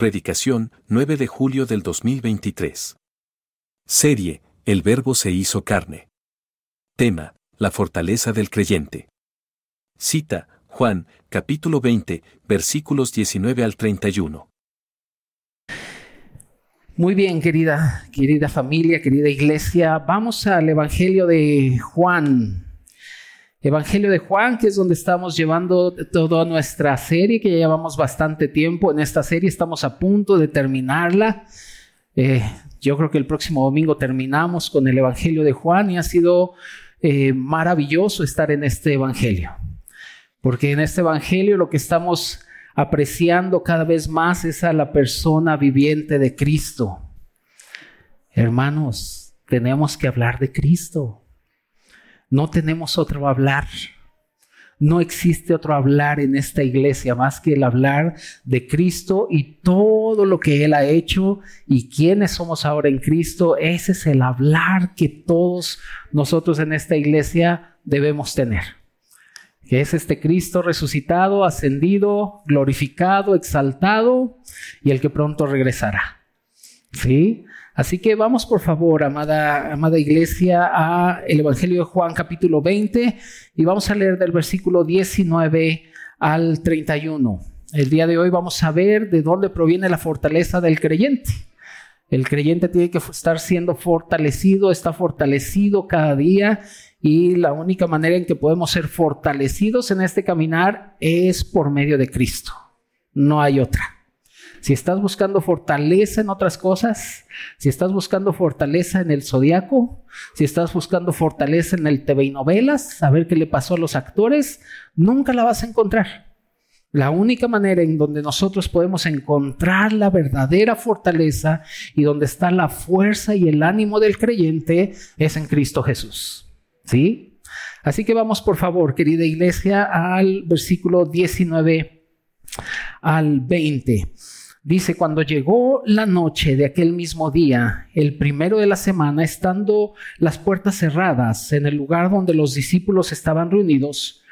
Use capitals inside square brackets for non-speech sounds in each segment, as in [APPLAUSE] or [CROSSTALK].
Predicación, 9 de julio del 2023. Serie, El Verbo se hizo carne. Tema, la fortaleza del creyente. Cita, Juan, capítulo 20, versículos 19 al 31. Muy bien, querida, querida familia, querida iglesia, vamos al Evangelio de Juan. Evangelio de Juan, que es donde estamos llevando toda nuestra serie, que ya llevamos bastante tiempo en esta serie, estamos a punto de terminarla. Eh, yo creo que el próximo domingo terminamos con el Evangelio de Juan y ha sido eh, maravilloso estar en este Evangelio, porque en este Evangelio lo que estamos apreciando cada vez más es a la persona viviente de Cristo. Hermanos, tenemos que hablar de Cristo. No tenemos otro hablar. No existe otro hablar en esta iglesia más que el hablar de Cristo y todo lo que Él ha hecho y quiénes somos ahora en Cristo. Ese es el hablar que todos nosotros en esta iglesia debemos tener. Que es este Cristo resucitado, ascendido, glorificado, exaltado y el que pronto regresará. ¿Sí? Así que vamos por favor, amada, amada iglesia, a el Evangelio de Juan capítulo 20 y vamos a leer del versículo 19 al 31. El día de hoy vamos a ver de dónde proviene la fortaleza del creyente. El creyente tiene que estar siendo fortalecido, está fortalecido cada día y la única manera en que podemos ser fortalecidos en este caminar es por medio de Cristo. No hay otra. Si estás buscando fortaleza en otras cosas, si estás buscando fortaleza en el zodiaco, si estás buscando fortaleza en el TV y novelas, saber qué le pasó a los actores, nunca la vas a encontrar. La única manera en donde nosotros podemos encontrar la verdadera fortaleza y donde está la fuerza y el ánimo del creyente es en Cristo Jesús. ¿Sí? Así que vamos, por favor, querida iglesia, al versículo 19 al 20. Dice, cuando llegó la noche de aquel mismo día, el primero de la semana, estando las puertas cerradas en el lugar donde los discípulos estaban reunidos,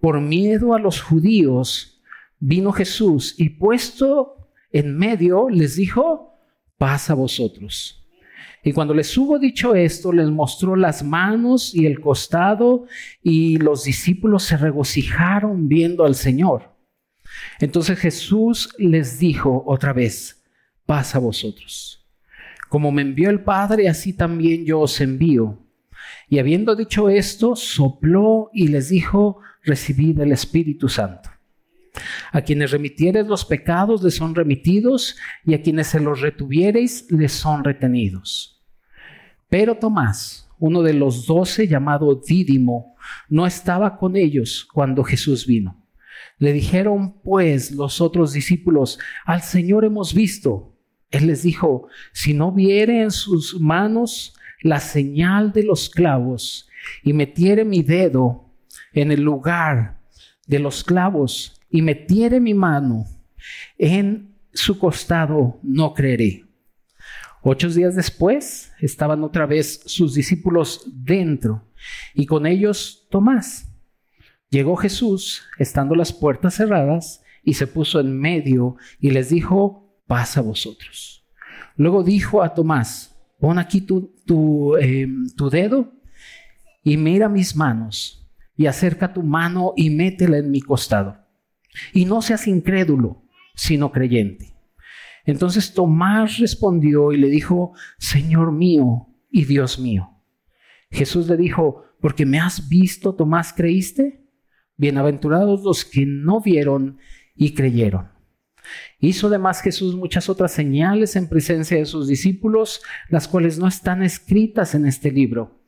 por miedo a los judíos, vino Jesús y puesto en medio les dijo, paz a vosotros. Y cuando les hubo dicho esto, les mostró las manos y el costado, y los discípulos se regocijaron viendo al Señor. Entonces Jesús les dijo otra vez, paz a vosotros. Como me envió el Padre, así también yo os envío. Y habiendo dicho esto, sopló y les dijo, recibid el Espíritu Santo. A quienes remitiereis los pecados les son remitidos, y a quienes se los retuviereis les son retenidos. Pero Tomás, uno de los doce llamado Dídimo, no estaba con ellos cuando Jesús vino. Le dijeron pues los otros discípulos, al Señor hemos visto. Él les dijo, si no viere en sus manos la señal de los clavos y metiere mi dedo en el lugar de los clavos y metiere mi mano en su costado, no creeré. Ocho días después estaban otra vez sus discípulos dentro y con ellos Tomás. Llegó Jesús, estando las puertas cerradas, y se puso en medio y les dijo, paz a vosotros. Luego dijo a Tomás, pon aquí tu, em, tu dedo y mira mis manos, y acerca tu mano y métela en mi costado. Y no seas incrédulo, sino creyente. Entonces Tomás respondió y le dijo, Señor mío y Dios mío. Jesús le dijo, porque me has visto, Tomás, creíste. Bienaventurados los que no vieron y creyeron. Hizo además Jesús muchas otras señales en presencia de sus discípulos, las cuales no están escritas en este libro,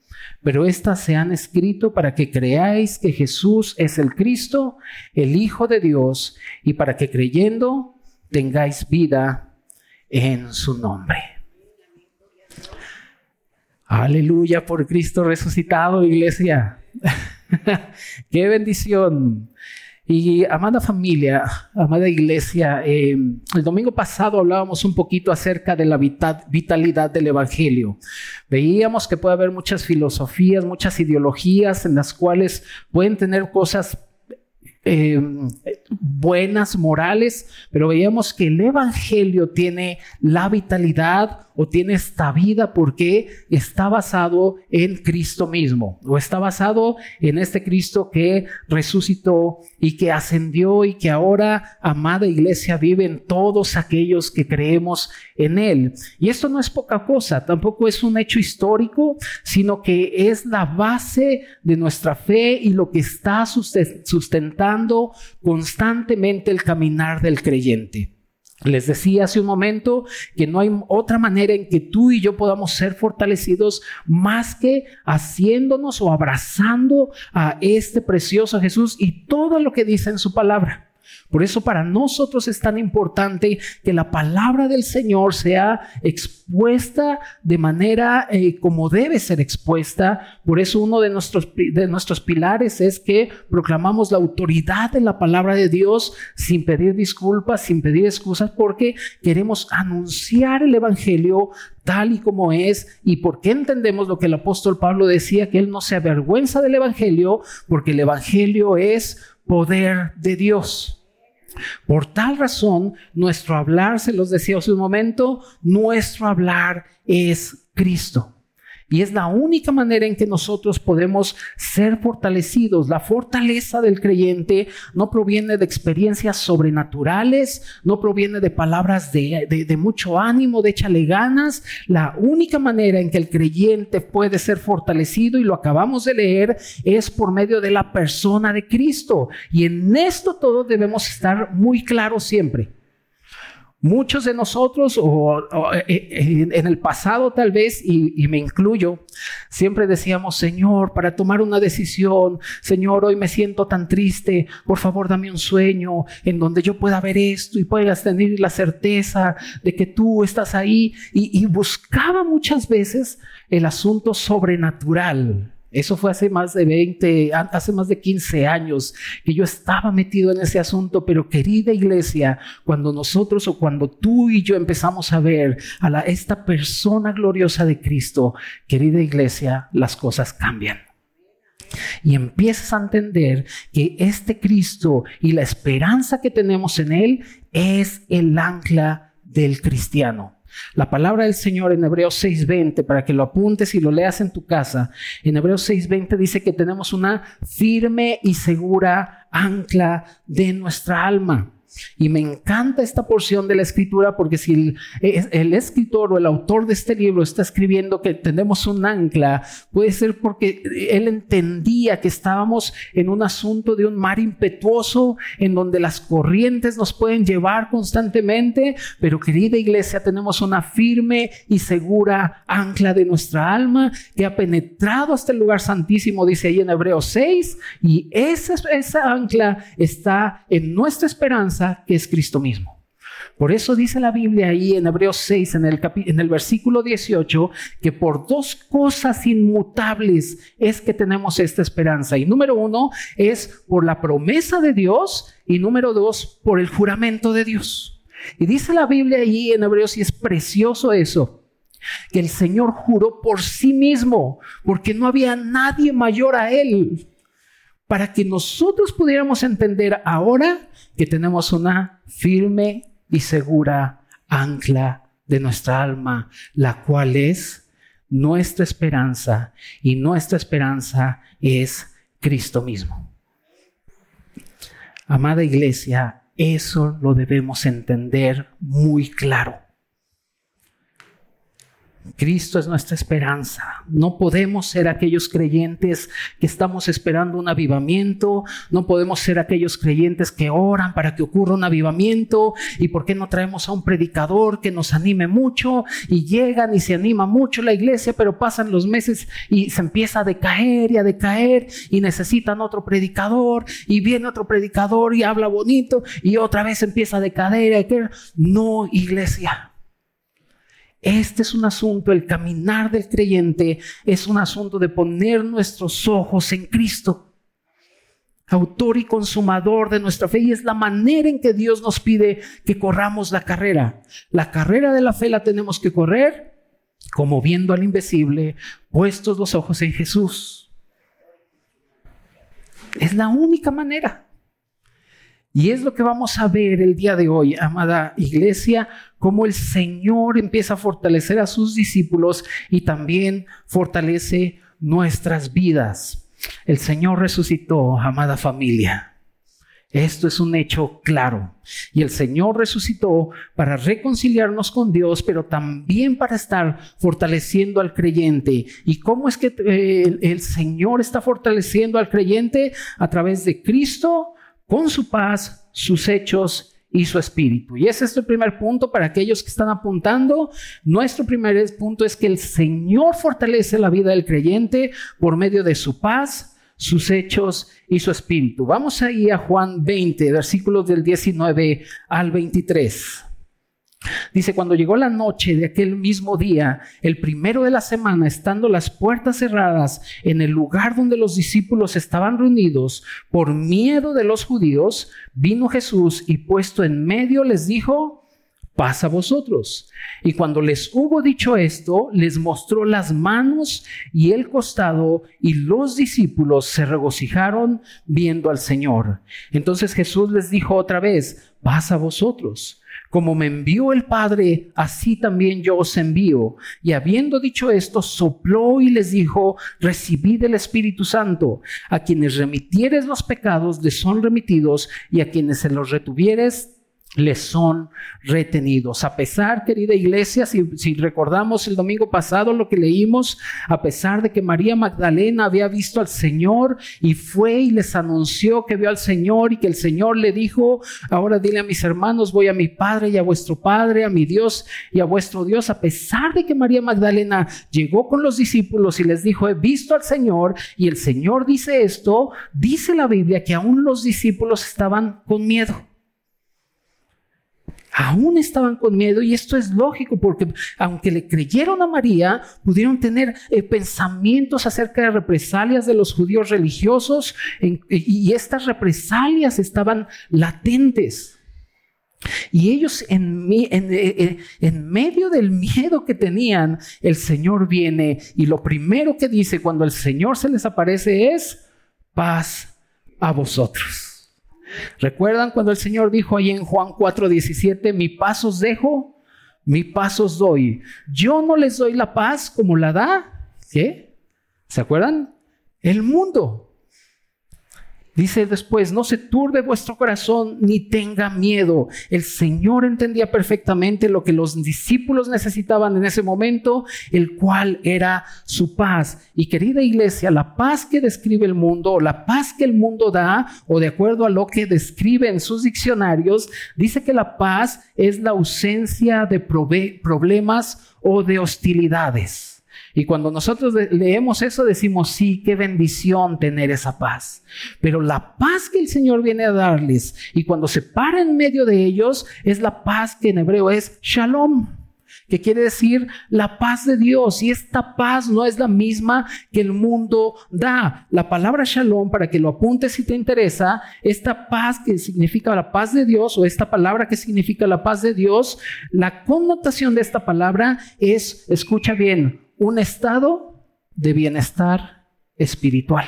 pero éstas se han escrito para que creáis que Jesús es el Cristo, el Hijo de Dios, y para que creyendo tengáis vida en su nombre. Aleluya por Cristo resucitado, iglesia. [LAUGHS] Qué bendición. Y amada familia, amada iglesia, eh, el domingo pasado hablábamos un poquito acerca de la vitalidad del Evangelio. Veíamos que puede haber muchas filosofías, muchas ideologías en las cuales pueden tener cosas, eh, buenas, morales, pero veíamos que el Evangelio tiene la vitalidad o tiene esta vida porque está basado en Cristo mismo, o está basado en este Cristo que resucitó y que ascendió y que ahora, amada iglesia, vive en todos aquellos que creemos en Él. Y esto no es poca cosa, tampoco es un hecho histórico, sino que es la base de nuestra fe y lo que está sustentando constantemente el caminar del creyente. Les decía hace un momento que no hay otra manera en que tú y yo podamos ser fortalecidos más que haciéndonos o abrazando a este precioso Jesús y todo lo que dice en su palabra. Por eso para nosotros es tan importante que la palabra del Señor sea expuesta de manera eh, como debe ser expuesta. Por eso uno de nuestros, de nuestros pilares es que proclamamos la autoridad de la palabra de Dios sin pedir disculpas, sin pedir excusas, porque queremos anunciar el Evangelio tal y como es y porque entendemos lo que el apóstol Pablo decía, que él no se avergüenza del Evangelio, porque el Evangelio es poder de Dios. Por tal razón, nuestro hablar, se los decía hace un momento, nuestro hablar es Cristo. Y es la única manera en que nosotros podemos ser fortalecidos. La fortaleza del creyente no proviene de experiencias sobrenaturales, no proviene de palabras de, mucho ánimo, de échale ganas. La única manera en que el creyente puede ser fortalecido, y lo acabamos de leer, es por medio de la persona de Cristo. Y en esto todos debemos estar muy claros siempre. Muchos de nosotros, o, eh, eh, en el pasado tal vez, y, me incluyo, siempre decíamos, Señor, para tomar una decisión, Señor, hoy me siento tan triste, por favor dame un sueño en donde yo pueda ver esto y puedas tener la certeza de que tú estás ahí. y buscaba muchas veces el asunto sobrenatural eso fue hace más de 20, hace más de 15 años que yo estaba metido en ese asunto, pero querida iglesia, cuando nosotros o cuando tú y yo empezamos a ver a la, esta persona gloriosa de Cristo, querida iglesia, las cosas cambian. Y empiezas a entender que este Cristo y la esperanza que tenemos en Él es el ancla del cristiano. La palabra del Señor en Hebreos 6:20, para que lo apuntes y lo leas en tu casa, en Hebreos 6:20 dice que tenemos una firme y segura ancla de nuestra alma. Y me encanta esta porción de la escritura porque si el, escritor o el autor de este libro está escribiendo que tenemos un ancla, puede ser porque él entendía que estábamos en un asunto de un mar impetuoso en donde las corrientes nos pueden llevar constantemente, pero querida iglesia, tenemos una firme y segura ancla de nuestra alma que ha penetrado hasta el lugar santísimo, dice ahí en Hebreos 6, y esa, esa ancla está en nuestra esperanza que es Cristo mismo. Por eso dice la Biblia ahí en Hebreos 6, en el, en el versículo 18, que por dos cosas inmutables es que tenemos esta esperanza. Y número uno es por la promesa de Dios y número dos por el juramento de Dios. Y dice la Biblia ahí en Hebreos, y es precioso eso, que el Señor juró por sí mismo, porque no había nadie mayor a Él para que nosotros pudiéramos entender ahora que tenemos una firme y segura ancla de nuestra alma, la cual es nuestra esperanza y nuestra esperanza es Cristo mismo. Amada iglesia, eso lo debemos entender muy claro. Cristo es nuestra esperanza. No podemos ser aquellos creyentes que estamos esperando un avivamiento. No podemos ser aquellos creyentes que oran para que ocurra un avivamiento. ¿Y por qué no traemos a un predicador que nos anime mucho? Y llegan y se anima mucho la iglesia, pero pasan los meses y se empieza a decaer y a decaer y necesitan otro predicador. Y viene otro predicador y habla bonito y otra vez empieza a decaer. No, iglesia. Este es un asunto, el caminar del creyente es un asunto de poner nuestros ojos en Cristo, autor y consumador de nuestra fe, y es la manera en que Dios nos pide que corramos la carrera. La carrera de la fe la tenemos que correr como viendo al invisible, puestos los ojos en Jesús. Es la única manera. Y es lo que vamos a ver el día de hoy, amada iglesia, cómo el Señor empieza a fortalecer a sus discípulos y también fortalece nuestras vidas. El Señor resucitó, amada familia. Esto es un hecho claro. Y el Señor resucitó para reconciliarnos con Dios, pero también para estar fortaleciendo al creyente. ¿Y cómo es que eh, el, Señor está fortaleciendo al creyente? A través de Cristo, con su paz, sus hechos y su espíritu. Y ese es el primer punto para aquellos que están apuntando. Nuestro primer punto es que el Señor fortalece la vida del creyente por medio de su paz, sus hechos y su espíritu. Vamos ahí a Juan 20, versículos del 19 al 23. Dice, cuando llegó la noche de aquel mismo día, el primero de la semana, estando las puertas cerradas en el lugar donde los discípulos estaban reunidos, por miedo de los judíos, vino Jesús y puesto en medio les dijo, paz a vosotros. Y cuando les hubo dicho esto, les mostró las manos y el costado, y los discípulos se regocijaron viendo al Señor. Entonces Jesús les dijo otra vez, paz a vosotros. Como me envió el Padre, así también yo os envío. Y habiendo dicho esto, sopló y les dijo, recibid el Espíritu Santo. A quienes remitieres los pecados, les son remitidos, y a quienes se los retuvieres, les son retenidos. A pesar, querida iglesia, si, recordamos el domingo pasado lo que leímos, a pesar de que María Magdalena había visto al Señor y fue y les anunció que vio al Señor y que el Señor le dijo, ahora dile a mis hermanos, voy a mi Padre y a vuestro Padre, a mi Dios y a vuestro Dios, a pesar de que María Magdalena llegó con los discípulos y les dijo, he visto al Señor y el Señor dice esto, dice la Biblia que aún los discípulos estaban con miedo aún estaban con miedo y esto es lógico porque aunque le creyeron a María, pudieron tener eh, pensamientos acerca de represalias de los judíos religiosos y estas represalias estaban latentes. Y ellos eh, eh, en, medio del miedo que tenían, el Señor viene y lo primero que dice cuando el Señor se les aparece es paz a vosotros. ¿Recuerdan cuando el Señor dijo ahí en Juan 4:17, mi paz os dejo, mi paz os doy? Yo no les doy la paz como la da, ¿qué? ¿Se acuerdan? El mundo. Dice después, no se turbe vuestro corazón ni tenga miedo. El Señor entendía perfectamente lo que los discípulos necesitaban en ese momento, el cual era su paz. Y querida iglesia, la paz que describe el mundo, la paz que el mundo da, o de acuerdo a lo que describe en sus diccionarios, dice que la paz es la ausencia de problemas o de hostilidades. Y cuando nosotros leemos eso decimos, sí, qué bendición tener esa paz. Pero la paz que el Señor viene a darles y cuando se para en medio de ellos es la paz que en hebreo es shalom que quiere decir la paz de Dios. Y esta paz no es la misma que el mundo da. La palabra shalom, para que lo apuntes si te interesa, esta paz que significa la paz de Dios o esta palabra que significa la paz de Dios, la connotación de esta palabra es, escucha bien, un estado de bienestar espiritual.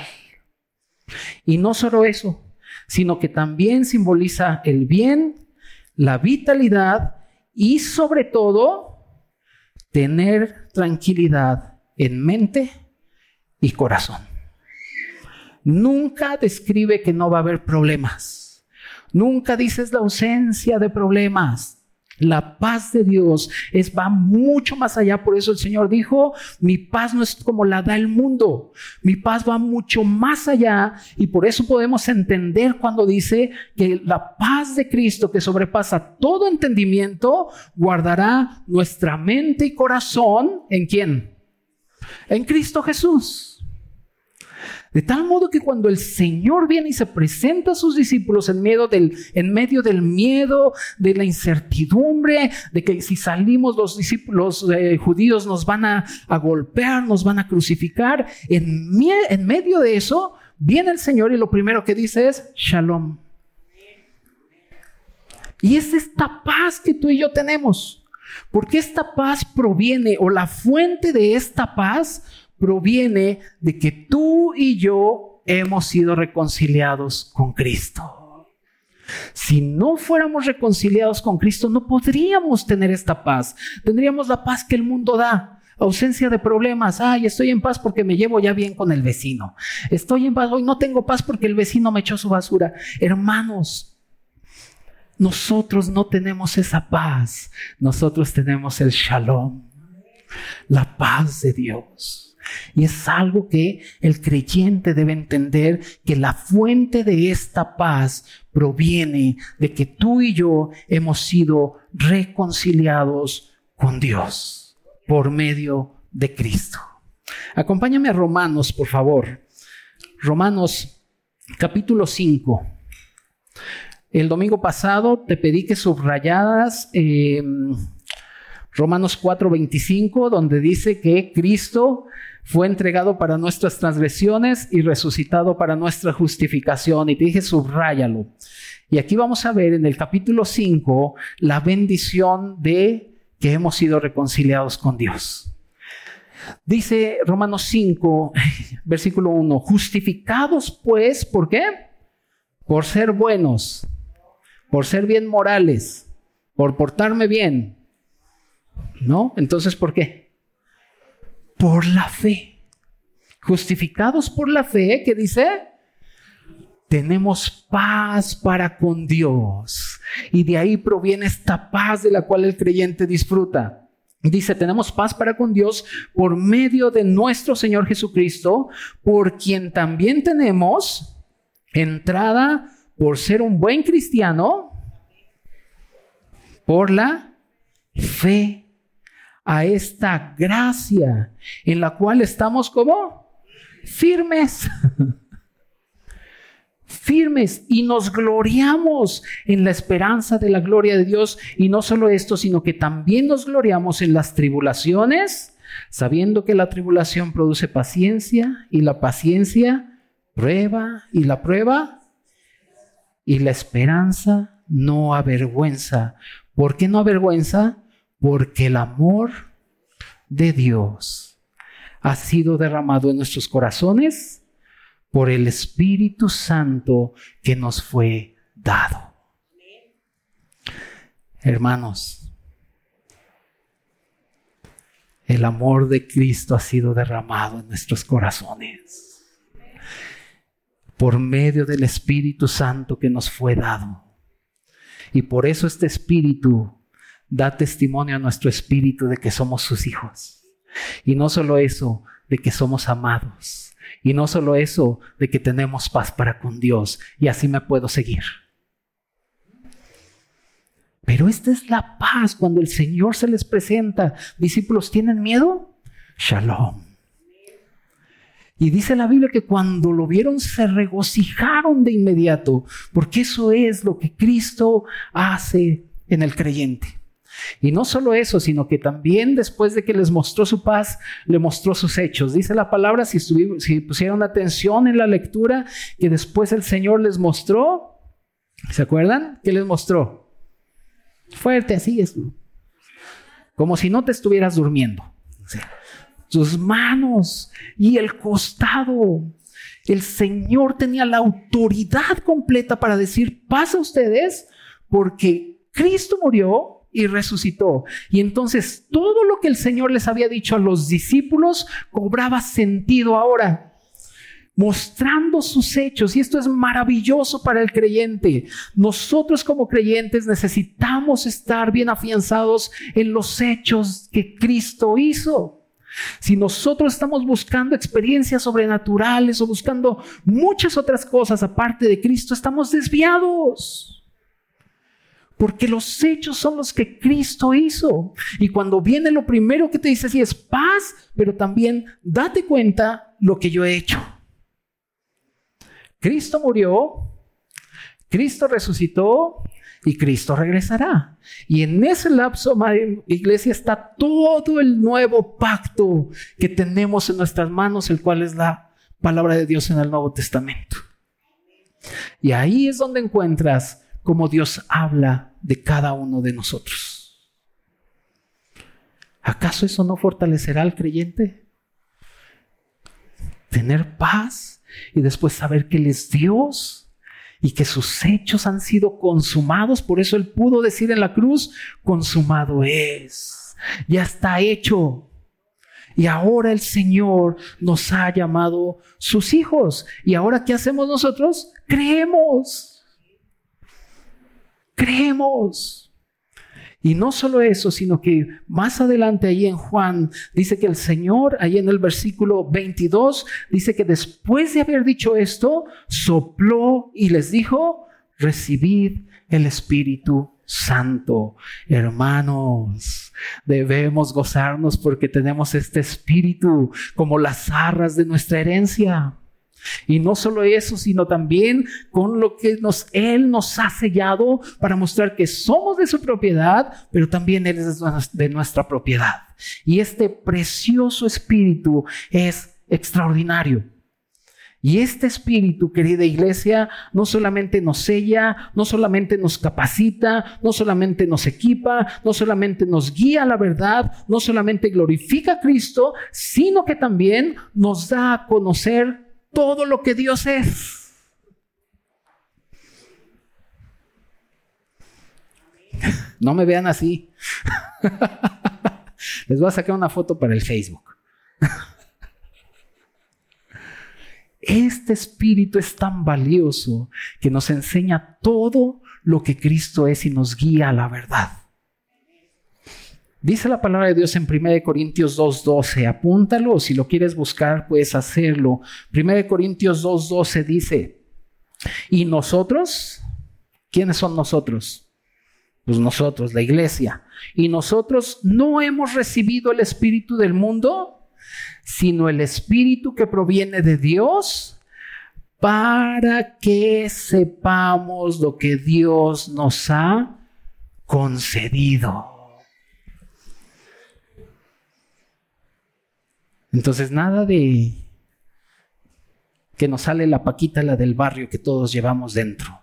Y no solo eso, sino que también simboliza el bien, la vitalidad y sobre todo tener tranquilidad en mente y corazón. Nunca describe que no va a haber problemas. Nunca dices la ausencia de problemas. La paz de Dios es, va mucho más allá. Por eso el Señor dijo, mi paz no es como la da el mundo. Mi paz va mucho más allá. Y por eso podemos entender cuando dice que la paz de Cristo que sobrepasa todo entendimiento, guardará nuestra mente y corazón en quién? En Cristo Jesús. De tal modo que cuando el Señor viene y se presenta a sus discípulos en, medio del, miedo, de la incertidumbre, de que si salimos los discípulos eh, judíos nos van a, golpear, nos van a crucificar, en, en medio de eso viene el Señor y lo primero que dice es shalom. Y es esta paz que tú y yo tenemos. Porque esta paz proviene o la fuente de esta paz proviene de que tú y yo hemos sido reconciliados con Cristo. Si no fuéramos reconciliados con Cristo, no podríamos tener esta paz. Tendríamos la paz que el mundo da. Ausencia de problemas. Ay, estoy en paz porque me llevo ya bien con el vecino. Estoy en paz. Hoy no tengo paz porque el vecino me echó su basura. Hermanos, nosotros no tenemos esa paz. Nosotros tenemos el shalom. La paz de Dios. Y es algo que el creyente debe entender que la fuente de esta paz proviene de que tú y yo hemos sido reconciliados con Dios por medio de Cristo. Acompáñame a Romanos, por favor. Romanos capítulo 5. El domingo pasado te pedí que subrayadas eh, Romanos 4:25, donde dice que Cristo fue entregado para nuestras transgresiones y resucitado para nuestra justificación. Y te dije, subráyalo. Y aquí vamos a ver en el capítulo 5 la bendición de que hemos sido reconciliados con Dios. Dice Romanos 5, [LAUGHS] versículo 1, justificados pues, ¿por qué? Por ser buenos, por ser bien morales, por portarme bien. ¿No? Entonces, ¿por qué? por la fe. Justificados por la fe, ¿qué dice? Tenemos paz para con Dios. Y de ahí proviene esta paz de la cual el creyente disfruta. Dice, tenemos paz para con Dios por medio de nuestro Señor Jesucristo, por quien también tenemos entrada por ser un buen cristiano, por la fe a esta gracia en la cual estamos como firmes. [LAUGHS] firmes y nos gloriamos en la esperanza de la gloria de Dios. Y no solo esto, sino que también nos gloriamos en las tribulaciones, sabiendo que la tribulación produce paciencia y la paciencia prueba y la prueba y la esperanza no avergüenza. ¿Por qué no avergüenza? Porque el amor de Dios ha sido derramado en nuestros corazones por el Espíritu Santo que nos fue dado. Hermanos, el amor de Cristo ha sido derramado en nuestros corazones por medio del Espíritu Santo que nos fue dado. Y por eso este Espíritu da testimonio a nuestro espíritu de que somos sus hijos. Y no solo eso, de que somos amados. Y no solo eso, de que tenemos paz para con Dios. Y así me puedo seguir. Pero esta es la paz cuando el Señor se les presenta. Discípulos, ¿tienen miedo? Shalom. Y dice la Biblia que cuando lo vieron se regocijaron de inmediato, porque eso es lo que Cristo hace en el creyente. Y no solo eso, sino que también después de que les mostró su paz, le mostró sus hechos. Dice la palabra, si, si pusieron atención en la lectura, que después el Señor les mostró, ¿se acuerdan? ¿Qué les mostró? Fuerte, así es. Como si no te estuvieras durmiendo. sus manos y el costado. El Señor tenía la autoridad completa para decir, pasa ustedes, porque Cristo murió y resucitó. Y entonces todo lo que el Señor les había dicho a los discípulos cobraba sentido ahora, mostrando sus hechos. Y esto es maravilloso para el creyente. Nosotros como creyentes necesitamos estar bien afianzados en los hechos que Cristo hizo. Si nosotros estamos buscando experiencias sobrenaturales o buscando muchas otras cosas aparte de Cristo, estamos desviados. Porque los hechos son los que Cristo hizo. Y cuando viene lo primero que te dice así es paz, pero también date cuenta lo que yo he hecho. Cristo murió, Cristo resucitó y Cristo regresará. Y en ese lapso, iglesia, está todo el nuevo pacto que tenemos en nuestras manos, el cual es la palabra de Dios en el Nuevo Testamento. Y ahí es donde encuentras cómo Dios habla de cada uno de nosotros. ¿Acaso eso no fortalecerá al creyente? Tener paz y después saber que Él es Dios y que sus hechos han sido consumados. Por eso él pudo decir en la cruz, consumado es, ya está hecho. Y ahora el Señor nos ha llamado sus hijos. ¿Y ahora qué hacemos nosotros? Creemos. Creemos. Y no solo eso, sino que más adelante ahí en Juan dice que el Señor, ahí en el versículo 22, dice que después de haber dicho esto, sopló y les dijo, recibid el Espíritu Santo. Hermanos, debemos gozarnos porque tenemos este Espíritu como las arras de nuestra herencia. Y no solo eso, sino también con lo que nos, Él nos ha sellado para mostrar que somos de su propiedad, pero también Él es de nuestra propiedad. Y este precioso espíritu es extraordinario. Y este espíritu, querida iglesia, no solamente nos sella, no solamente nos capacita, no solamente nos equipa, no solamente nos guía a la verdad, no solamente glorifica a Cristo, sino que también nos da a conocer todo lo que Dios es. No me vean así. [LAUGHS] Les voy a sacar una foto para el Facebook. Este espíritu es tan valioso que nos enseña todo lo que Cristo es y nos guía a la verdad. Dice la palabra de Dios en 1 Corintios 2.12, apúntalo, si lo quieres buscar puedes hacerlo. 1 Corintios 2.12 dice, ¿y nosotros? ¿Quiénes son nosotros? Pues nosotros, la iglesia. ¿Y nosotros no hemos recibido el Espíritu del mundo, sino el Espíritu que proviene de Dios? para que sepamos lo que Dios nos ha concedido. Entonces, nada de que nos sale la paquita, la del barrio que todos llevamos dentro.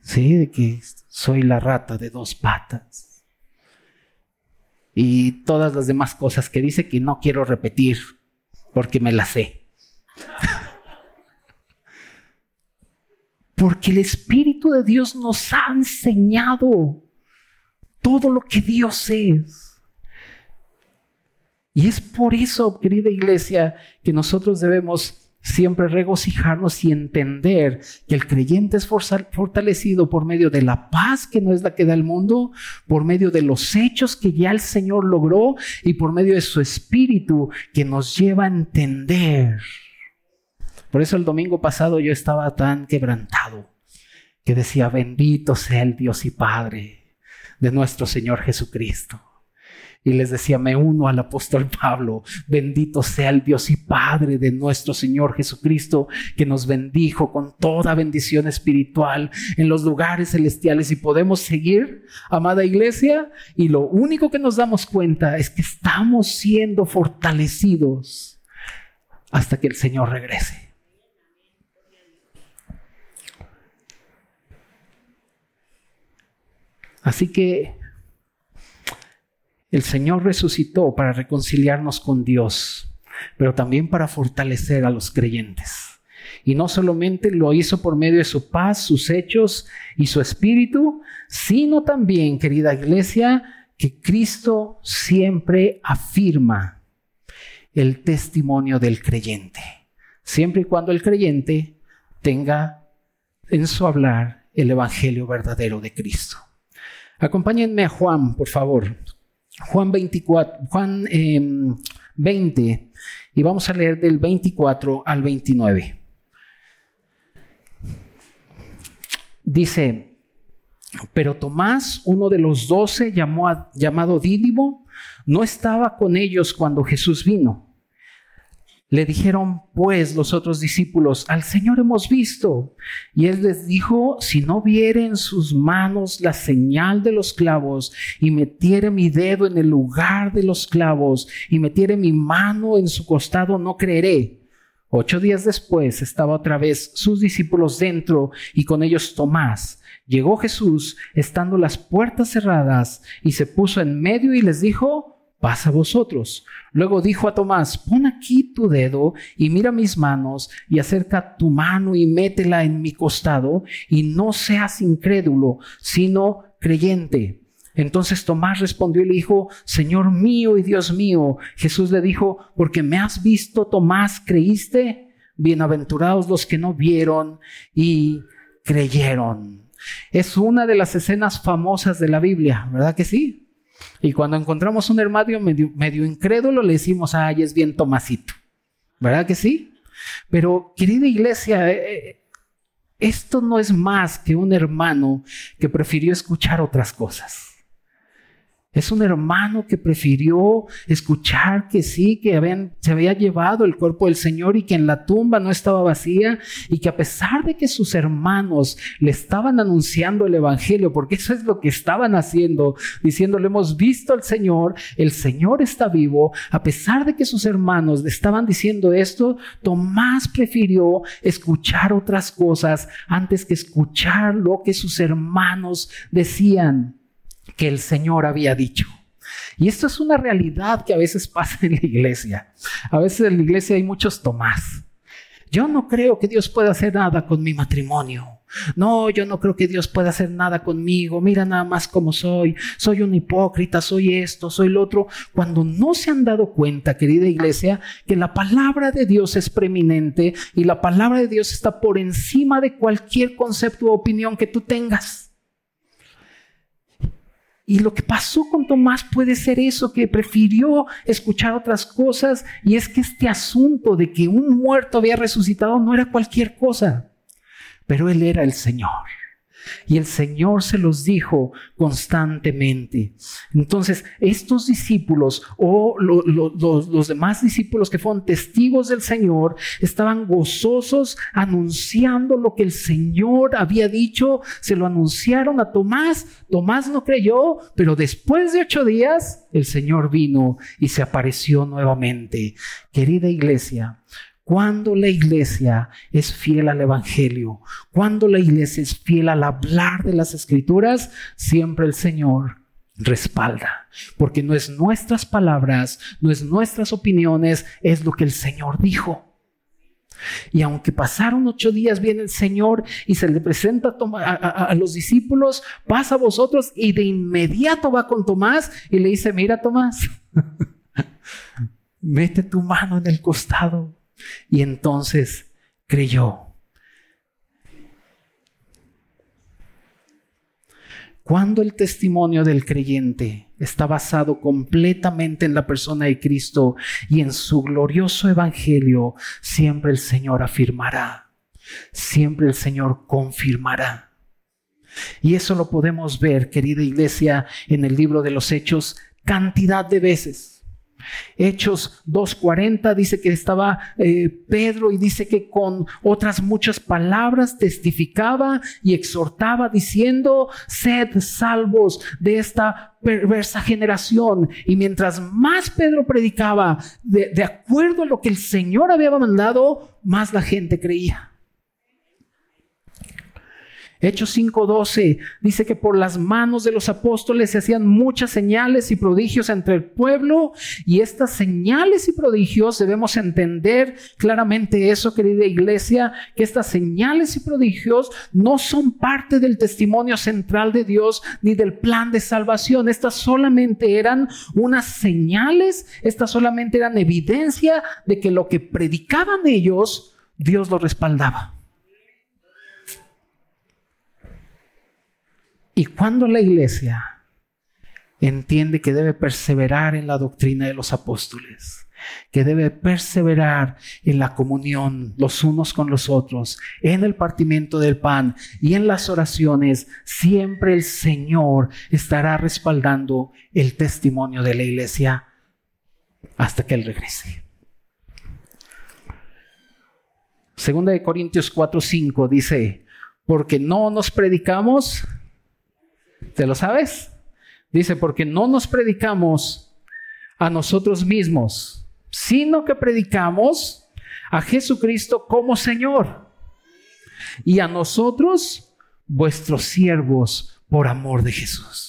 Sí, de que soy la rata de dos patas. Y todas las demás cosas que dice que no quiero repetir porque me las sé. [LAUGHS] Porque el Espíritu de Dios nos ha enseñado todo lo que Dios es. Y es por eso, querida iglesia, que nosotros debemos siempre regocijarnos y entender que el creyente es fortalecido por medio de la paz que no es la que da el mundo, por medio de los hechos que ya el Señor logró y por medio de su espíritu que nos lleva a entender. Por eso el domingo pasado yo estaba tan quebrantado que decía, bendito sea el Dios y Padre de nuestro Señor Jesucristo y les decía, me uno al apóstol Pablo, bendito sea el Dios y Padre de nuestro Señor Jesucristo, que nos bendijo con toda bendición espiritual en los lugares celestiales y podemos seguir, amada iglesia, y lo único que nos damos cuenta es que estamos siendo fortalecidos hasta que el Señor regrese. Así que el Señor resucitó para reconciliarnos con Dios, pero también para fortalecer a los creyentes. Y no solamente lo hizo por medio de su paz, sus hechos y su espíritu, sino también, querida iglesia, que Cristo siempre afirma el testimonio del creyente, siempre y cuando el creyente tenga en su hablar el Evangelio verdadero de Cristo. Acompáñenme a Juan, por favor, Juan 24, Juan 20, em, y vamos a leer del 24 al 29. Dice, pero Tomás, uno de los doce, llamado Dídimo, no estaba con ellos cuando Jesús vino. Le dijeron pues los otros discípulos, al Señor hemos visto. Y él les dijo, si no viere en sus manos la señal de los clavos y metiere mi dedo en el lugar de los clavos y metiere mi mano en su costado, no creeré. Ocho días después estaba otra vez sus discípulos dentro y con ellos Tomás. Llegó Jesús estando las puertas cerradas y se puso en medio y les dijo, pasa vosotros. Luego dijo a Tomás, pon aquí tu dedo y mira mis manos y acerca tu mano y métela en mi costado y no seas incrédulo, sino creyente. Entonces Tomás respondió y le dijo, Señor mío y Dios mío. Jesús le dijo, porque me has visto, Tomás, creíste. Bienaventurados los que no vieron y creyeron. Es una de las escenas famosas de la Biblia, ¿verdad que sí? Y cuando encontramos un hermano medio, incrédulo, le decimos, ay, es bien Tomasito. ¿Verdad que sí? Pero, querida iglesia, eh, eh, esto no es más que un hermano que prefirió escuchar otras cosas. Es un hermano que prefirió escuchar que sí, que se había llevado el cuerpo del Señor y que en la tumba no estaba vacía y que a pesar de que sus hermanos le estaban anunciando el Evangelio, porque eso es lo que estaban haciendo, diciéndole hemos visto al Señor, el Señor está vivo, a pesar de que sus hermanos le estaban diciendo esto, Tomás prefirió escuchar otras cosas antes que escuchar lo que sus hermanos decían que el Señor había dicho. Y esto es una realidad que a veces pasa en la iglesia. A veces en la iglesia hay muchos Tomás. Yo no creo que Dios pueda hacer nada con mi matrimonio. No, yo no creo que Dios pueda hacer nada conmigo. Mira nada más cómo soy. Soy un hipócrita, soy esto, soy lo otro. Cuando no se han dado cuenta, querida iglesia, que la palabra de Dios es preeminente y la palabra de Dios está por encima de cualquier concepto o opinión que tú tengas. Y lo que pasó con Tomás puede ser eso, que prefirió escuchar otras cosas. Y es que este asunto de que un muerto había resucitado no era cualquier cosa, pero él era el Señor. Y el Señor se los dijo constantemente. Entonces, estos discípulos o los demás discípulos que fueron testigos del Señor estaban gozosos anunciando lo que el Señor había dicho. Se lo anunciaron a Tomás. Tomás no creyó, pero después de ocho días el Señor vino y se apareció nuevamente. Querida iglesia, cuando la iglesia es fiel al Evangelio, cuando la iglesia es fiel al hablar de las escrituras, siempre el Señor respalda, porque no es nuestras palabras, no es nuestras opiniones, es lo que el Señor dijo. Y aunque pasaron ocho días, viene el Señor y se le presenta a, a, los discípulos, pasa a vosotros y de inmediato va con Tomás y le dice, mira Tomás, [LAUGHS] mete tu mano en el costado y entonces creyó. Cuando el testimonio del creyente está basado completamente en la persona de Cristo y en su glorioso evangelio, siempre el Señor afirmará, siempre el Señor confirmará. Y eso lo podemos ver, querida iglesia, en el libro de los Hechos cantidad de veces. Hechos 2.40 dice que estaba eh, Pedro y dice que con otras muchas palabras testificaba y exhortaba diciendo, sed salvos de esta perversa generación. Y mientras más Pedro predicaba de, de acuerdo a lo que el Señor había mandado, más la gente creía. Hechos 5:12 dice que por las manos de los apóstoles se hacían muchas señales y prodigios entre el pueblo y estas señales y prodigios debemos entender claramente eso, querida iglesia, que estas señales y prodigios no son parte del testimonio central de Dios ni del plan de salvación. Estas solamente eran unas señales, estas solamente eran evidencia de que lo que predicaban ellos, Dios lo respaldaba. Y cuando la iglesia entiende que debe perseverar en la doctrina de los apóstoles, que debe perseverar en la comunión los unos con los otros, en el partimiento del pan y en las oraciones, siempre el Señor estará respaldando el testimonio de la iglesia hasta que Él regrese. Segunda de Corintios 4:5 dice, porque no nos predicamos ¿Te lo sabes? Dice, porque no nos predicamos a nosotros mismos, sino que predicamos a Jesucristo como Señor y a nosotros vuestros siervos por amor de Jesús.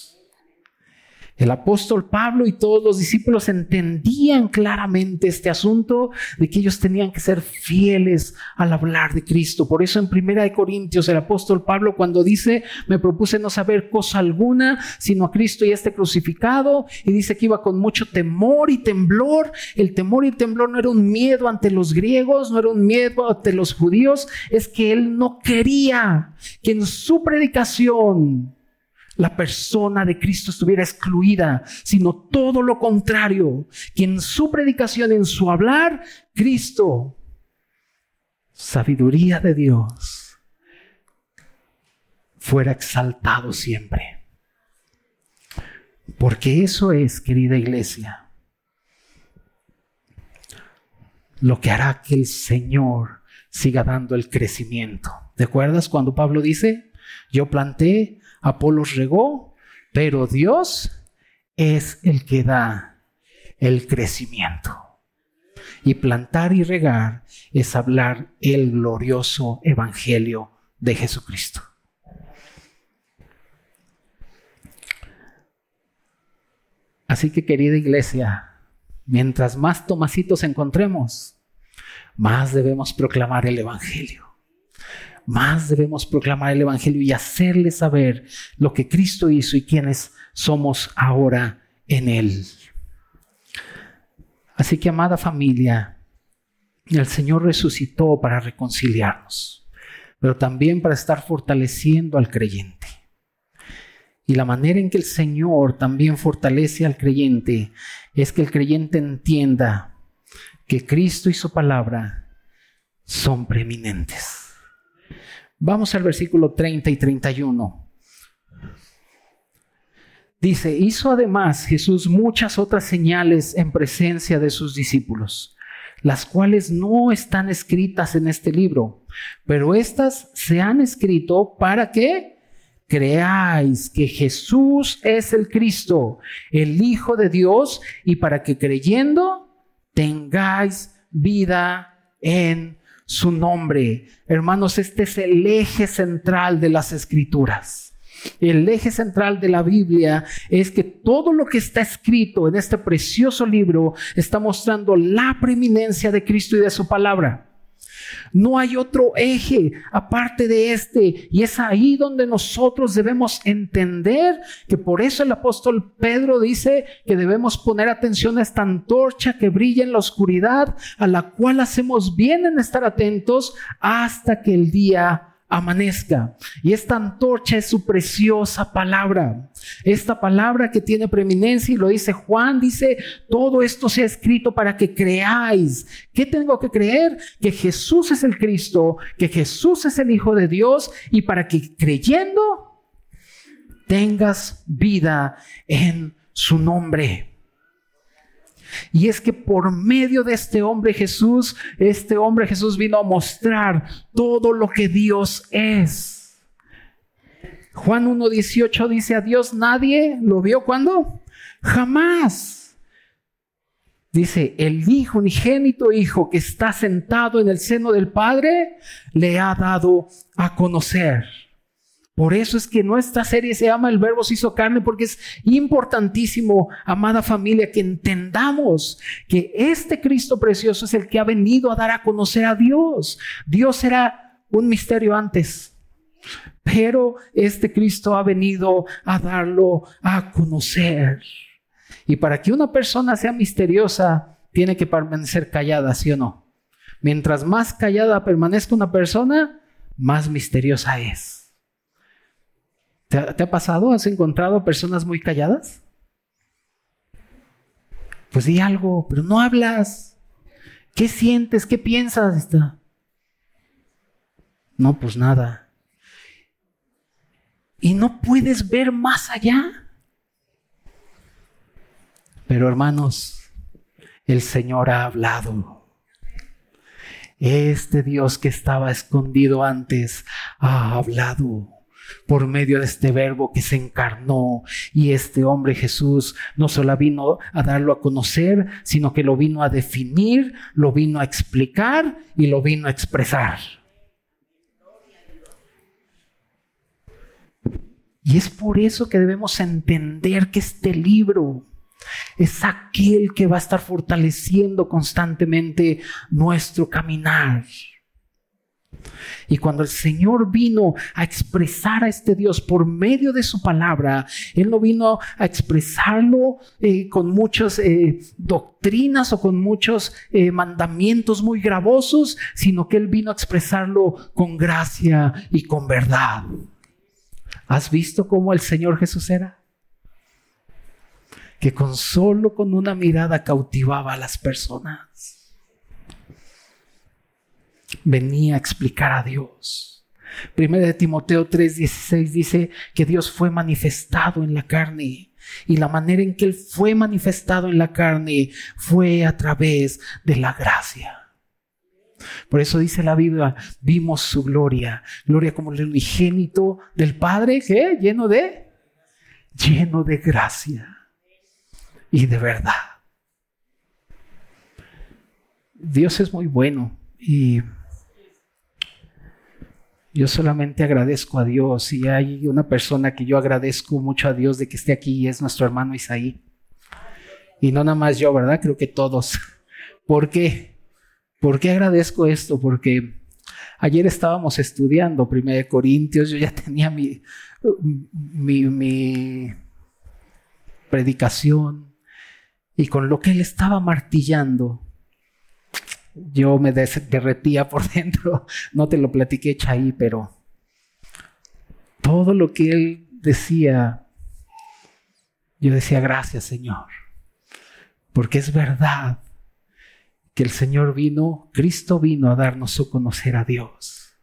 El apóstol Pablo y todos los discípulos entendían claramente este asunto de que ellos tenían que ser fieles al hablar de Cristo. Por eso en Primera de Corintios el apóstol Pablo cuando dice, me propuse no saber cosa alguna, sino a Cristo y este crucificado, y dice que iba con mucho temor y temblor. El temor y temblor no era un miedo ante los griegos, no era un miedo ante los judíos, es que él no quería que en su predicación la persona de Cristo estuviera excluida, sino todo lo contrario, que en su predicación, en su hablar, Cristo, sabiduría de Dios, fuera exaltado siempre. Porque eso es, querida iglesia, lo que hará que el Señor siga dando el crecimiento. ¿Te acuerdas cuando Pablo dice, yo planté, Apolos regó, pero Dios es el que da el crecimiento. Y plantar y regar es hablar el glorioso evangelio de Jesucristo. Así que querida iglesia, mientras más tomacitos encontremos, más debemos proclamar el evangelio más debemos proclamar el Evangelio y hacerle saber lo que Cristo hizo y quiénes somos ahora en Él. Así que, amada familia, el Señor resucitó para reconciliarnos, pero también para estar fortaleciendo al creyente. Y la manera en que el Señor también fortalece al creyente es que el creyente entienda que Cristo y su palabra son preeminentes. Vamos al versículo 30 y 31. Dice, hizo además Jesús muchas otras señales en presencia de sus discípulos, las cuales no están escritas en este libro, pero estas se han escrito para que creáis que Jesús es el Cristo, el Hijo de Dios, y para que creyendo tengáis vida en su nombre. Hermanos, este es el eje central de las escrituras. El eje central de la Biblia es que todo lo que está escrito en este precioso libro está mostrando la preeminencia de Cristo y de su palabra. No hay otro eje aparte de este. Y es ahí donde nosotros debemos entender que por eso el apóstol Pedro dice que debemos poner atención a esta antorcha que brilla en la oscuridad, a la cual hacemos bien en estar atentos hasta que el día amanezca. Y esta antorcha es su preciosa palabra. Esta palabra que tiene preeminencia y lo dice Juan, dice, todo esto se ha escrito para que creáis. ¿Qué tengo que creer? Que Jesús es el Cristo, que Jesús es el Hijo de Dios y para que creyendo tengas vida en su nombre. Y es que por medio de este hombre Jesús, este hombre Jesús vino a mostrar todo lo que Dios es. Juan 1.18 dice, a Dios nadie lo vio cuando? Jamás. Dice, el Hijo, unigénito Hijo que está sentado en el seno del Padre, le ha dado a conocer. Por eso es que nuestra serie se llama El Verbo se hizo carne, porque es importantísimo, amada familia, que entendamos que este Cristo precioso es el que ha venido a dar a conocer a Dios. Dios era un misterio antes, pero este Cristo ha venido a darlo a conocer. Y para que una persona sea misteriosa, tiene que permanecer callada, ¿sí o no? Mientras más callada permanezca una persona, más misteriosa es. ¿Te ha, pasado? ¿Has encontrado personas muy calladas? Pues di algo, pero no hablas. ¿Qué sientes? ¿Qué piensas? No, pues nada. Y no puedes ver más allá. Pero hermanos, el Señor ha hablado. Este Dios que estaba escondido antes ha hablado por medio de este verbo que se encarnó y este hombre Jesús no solo vino a darlo a conocer, sino que lo vino a definir, lo vino a explicar y lo vino a expresar. Y es por eso que debemos entender que este libro es aquel que va a estar fortaleciendo constantemente nuestro caminar. Y cuando el Señor vino a expresar a este Dios por medio de su palabra, Él no vino a expresarlo eh, con muchas eh, doctrinas o con muchos eh, mandamientos muy gravosos, sino que Él vino a expresarlo con gracia y con verdad. ¿Has visto cómo el Señor Jesús era? Que con solo con una mirada cautivaba a las personas venía a explicar a Dios. Primero de Timoteo 3:16 dice que Dios fue manifestado en la carne y la manera en que Él fue manifestado en la carne fue a través de la gracia. Por eso dice la Biblia, vimos su gloria, gloria como el unigénito del Padre, que lleno de, lleno de gracia y de verdad. Dios es muy bueno y yo solamente agradezco a Dios y hay una persona que yo agradezco mucho a Dios de que esté aquí y es nuestro hermano Isaí. Y no nada más yo, ¿verdad? Creo que todos. ¿Por qué? ¿Por qué agradezco esto? Porque ayer estábamos estudiando 1 Corintios, yo ya [LAUGHS] tenía mi, mi predicación y con lo que él estaba martillando, yo me derretía por [LAUGHS] dentro. No te lo platiqué, Chay, pero todo lo que él decía, yo decía, gracias Señor, porque es verdad que el Señor vino, Cristo vino a darnos a conocer a Dios.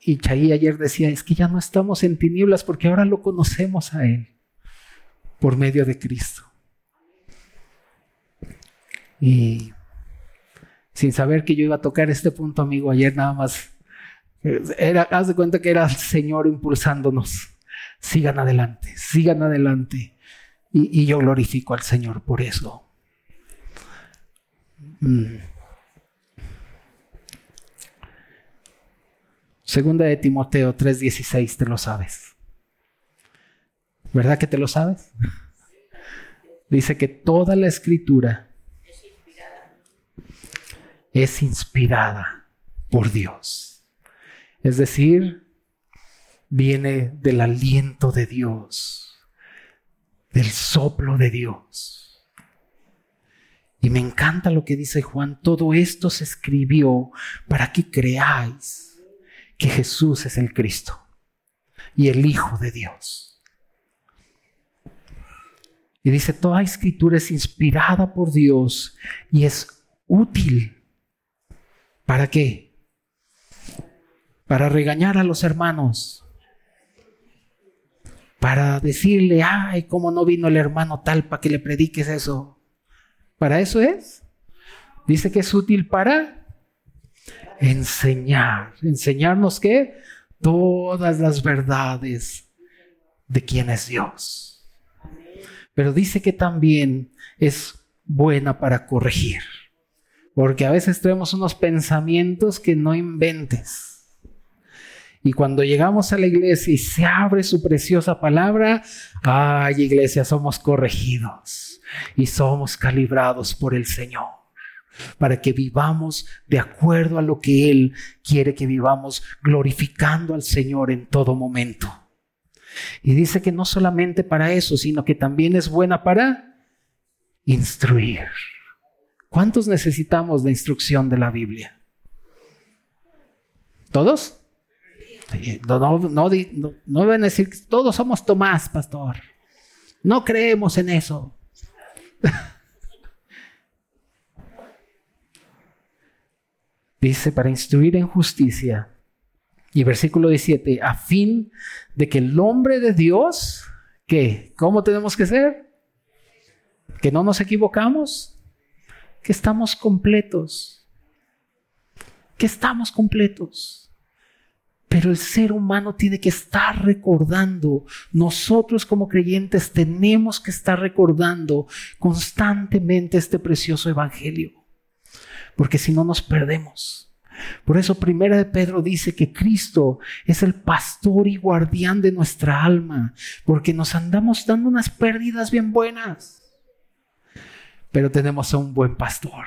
Y Chay ayer decía, es que ya no estamos en tinieblas porque ahora lo conocemos a Él por medio de Cristo. Y sin saber que yo iba a tocar este punto, amigo, ayer nada más, era, haz de cuenta que era el Señor impulsándonos. Sigan adelante, sigan adelante. Y, yo glorifico al Señor por eso. Mm. Segunda de Timoteo 3:16, te lo sabes. ¿Verdad que te lo sabes? Dice que toda la escritura es inspirada por Dios. Es decir, viene del aliento de Dios, del soplo de Dios. Y me encanta lo que dice Juan, todo esto se escribió para que creáis que Jesús es el Cristo y el Hijo de Dios. Y dice, toda escritura es inspirada por Dios y es útil ¿Para qué? Para regañar a los hermanos. Para decirle, ay, cómo no vino el hermano tal para que le prediques eso. ¿Para eso es? Dice que es útil para enseñar. ¿Enseñarnos qué? Todas las verdades de quién es Dios. Pero dice que también es buena para corregir. Porque a veces tenemos unos pensamientos que no inventes. Y cuando llegamos a la iglesia y se abre su preciosa palabra, ay iglesia, somos corregidos y somos calibrados por el Señor para que vivamos de acuerdo a lo que Él quiere que vivamos, glorificando al Señor en todo momento. Y dice que no solamente para eso, sino que también es buena para instruir. ¿Cuántos necesitamos de instrucción de la Biblia? ¿Todos? No, no, no, no, a decir que todos somos Tomás, pastor. No creemos en eso. [LAUGHS] Dice, para instruir en justicia. Y versículo 17, a fin de que el hombre de Dios, ¿qué? ¿Cómo tenemos que ser? ¿Que no nos equivocamos? Que estamos completos, que estamos completos. Pero el ser humano tiene que estar recordando, nosotros como creyentes tenemos que estar recordando constantemente este precioso evangelio, porque si no nos perdemos. Por eso primera de Pedro dice que Cristo es el pastor y guardián de nuestra alma, porque nos andamos dando unas pérdidas bien buenas. Pero tenemos a un buen pastor,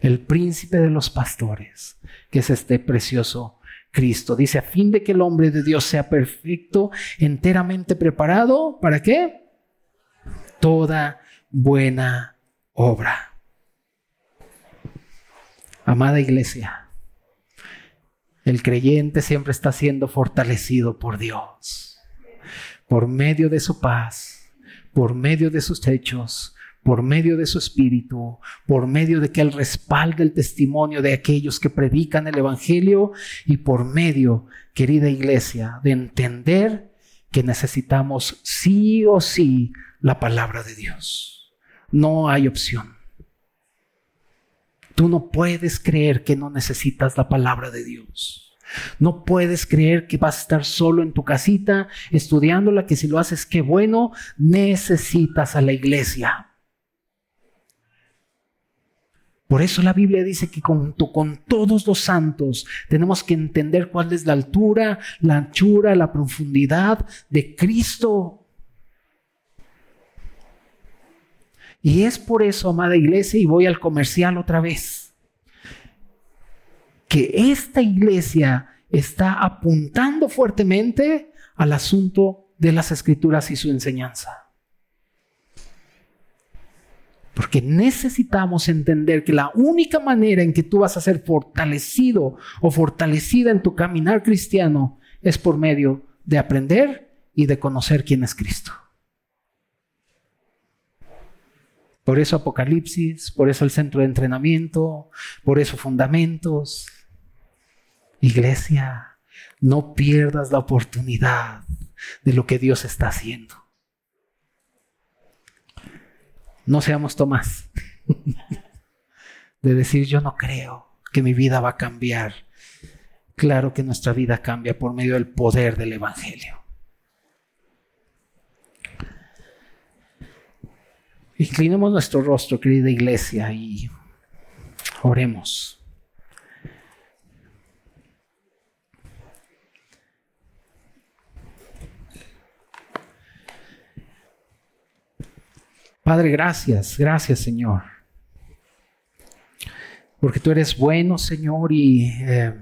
el príncipe de los pastores, que es este precioso Cristo. Dice, a fin de que el hombre de Dios sea perfecto, enteramente preparado, ¿para qué? Toda buena obra. Amada iglesia, el creyente siempre está siendo fortalecido por Dios, por medio de su paz, por medio de sus hechos, por medio de su espíritu, por medio de que Él respalde el testimonio de aquellos que predican el Evangelio y por medio, querida iglesia, de entender que necesitamos sí o sí la palabra de Dios. No hay opción. Tú no puedes creer que no necesitas la palabra de Dios. No puedes creer que vas a estar solo en tu casita estudiándola, que si lo haces, qué bueno, necesitas a la iglesia. Por eso la Biblia dice que junto con todos los santos tenemos que entender cuál es la altura, la anchura, la profundidad de Cristo. Y es por eso, amada iglesia, y voy al comercial otra vez, que esta iglesia está apuntando fuertemente al asunto de las escrituras y su enseñanza. Porque necesitamos entender que la única manera en que tú vas a ser fortalecido o fortalecida en tu caminar cristiano es por medio de aprender y de conocer quién es Cristo. Por eso Apocalipsis, por eso el centro de entrenamiento, por eso fundamentos. Iglesia, no pierdas la oportunidad de lo que Dios está haciendo no seamos Tomás. de decir yo no creo que mi vida va a cambiar. Claro que nuestra vida cambia por medio del poder del Evangelio. Inclinemos nuestro rostro, querida iglesia, y oremos. Padre, gracias, gracias Señor. Porque tú eres bueno, Señor, y eh,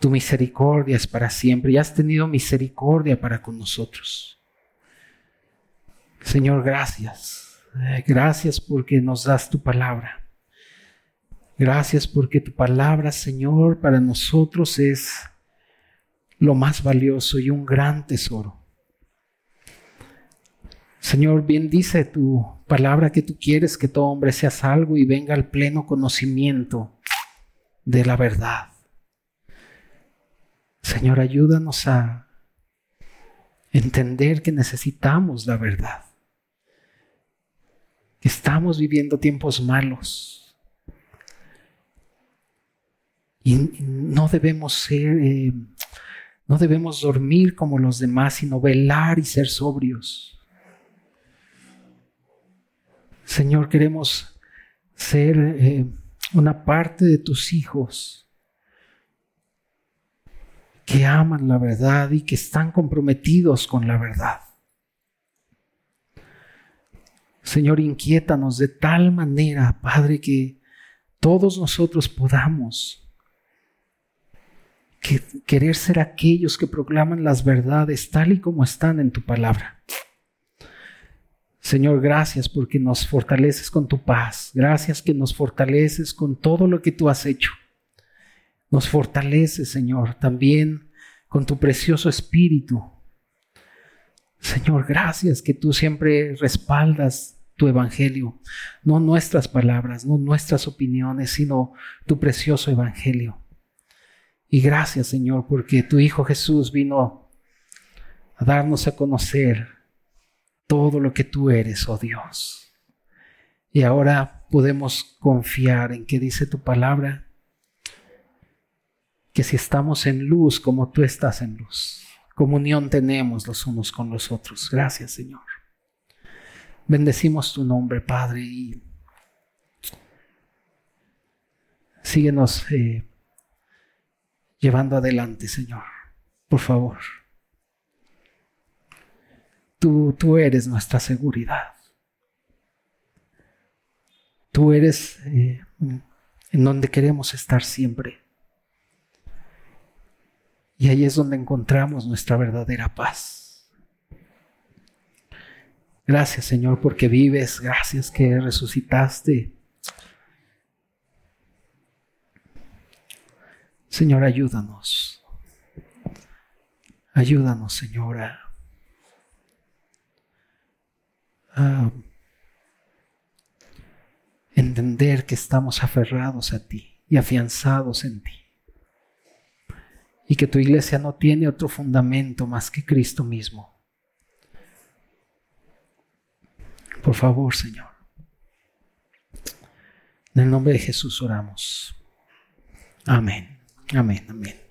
tu misericordia es para siempre. Y has tenido misericordia para con nosotros. Señor, gracias. Eh, gracias porque nos das tu palabra. Gracias porque tu palabra, Señor, para nosotros es lo más valioso y un gran tesoro. Señor, bien dice tu palabra que tú quieres que todo hombre sea salvo y venga al pleno conocimiento de la verdad. Señor, ayúdanos a entender que necesitamos la verdad. Estamos viviendo tiempos malos. Y no debemos ser, eh, no debemos dormir como los demás, sino velar y ser sobrios. Señor, queremos ser eh, una parte de tus hijos que aman la verdad y que están comprometidos con la verdad. Señor, inquiétanos de tal manera, Padre, que todos nosotros podamos querer ser aquellos que proclaman las verdades tal y como están en tu palabra. Señor, gracias porque nos fortaleces con tu paz. Gracias que nos fortaleces con todo lo que tú has hecho. Nos fortaleces, Señor, también con tu precioso espíritu. Señor, gracias que tú siempre respaldas tu evangelio, no nuestras palabras, no nuestras opiniones, sino tu precioso evangelio. Y gracias, Señor, porque tu Hijo Jesús vino a darnos a conocer todo lo que tú eres, oh Dios. Y ahora podemos confiar en que dice tu palabra, que si estamos en luz como tú estás en luz, comunión tenemos los unos con los otros. Gracias, Señor. Bendecimos tu nombre, Padre, y síguenos eh, llevando adelante, Señor, por favor. Tú, tú eres nuestra seguridad. Tú eres eh, en donde queremos estar siempre. Y ahí es donde encontramos nuestra verdadera paz. Gracias Señor porque vives, gracias que resucitaste. Señor, ayúdanos. Ayúdanos, Señora. A entender que estamos aferrados a ti y afianzados en ti y que tu iglesia no tiene otro fundamento más que Cristo mismo. Por favor, Señor. En el nombre de Jesús oramos. Amén. Amén. Amén.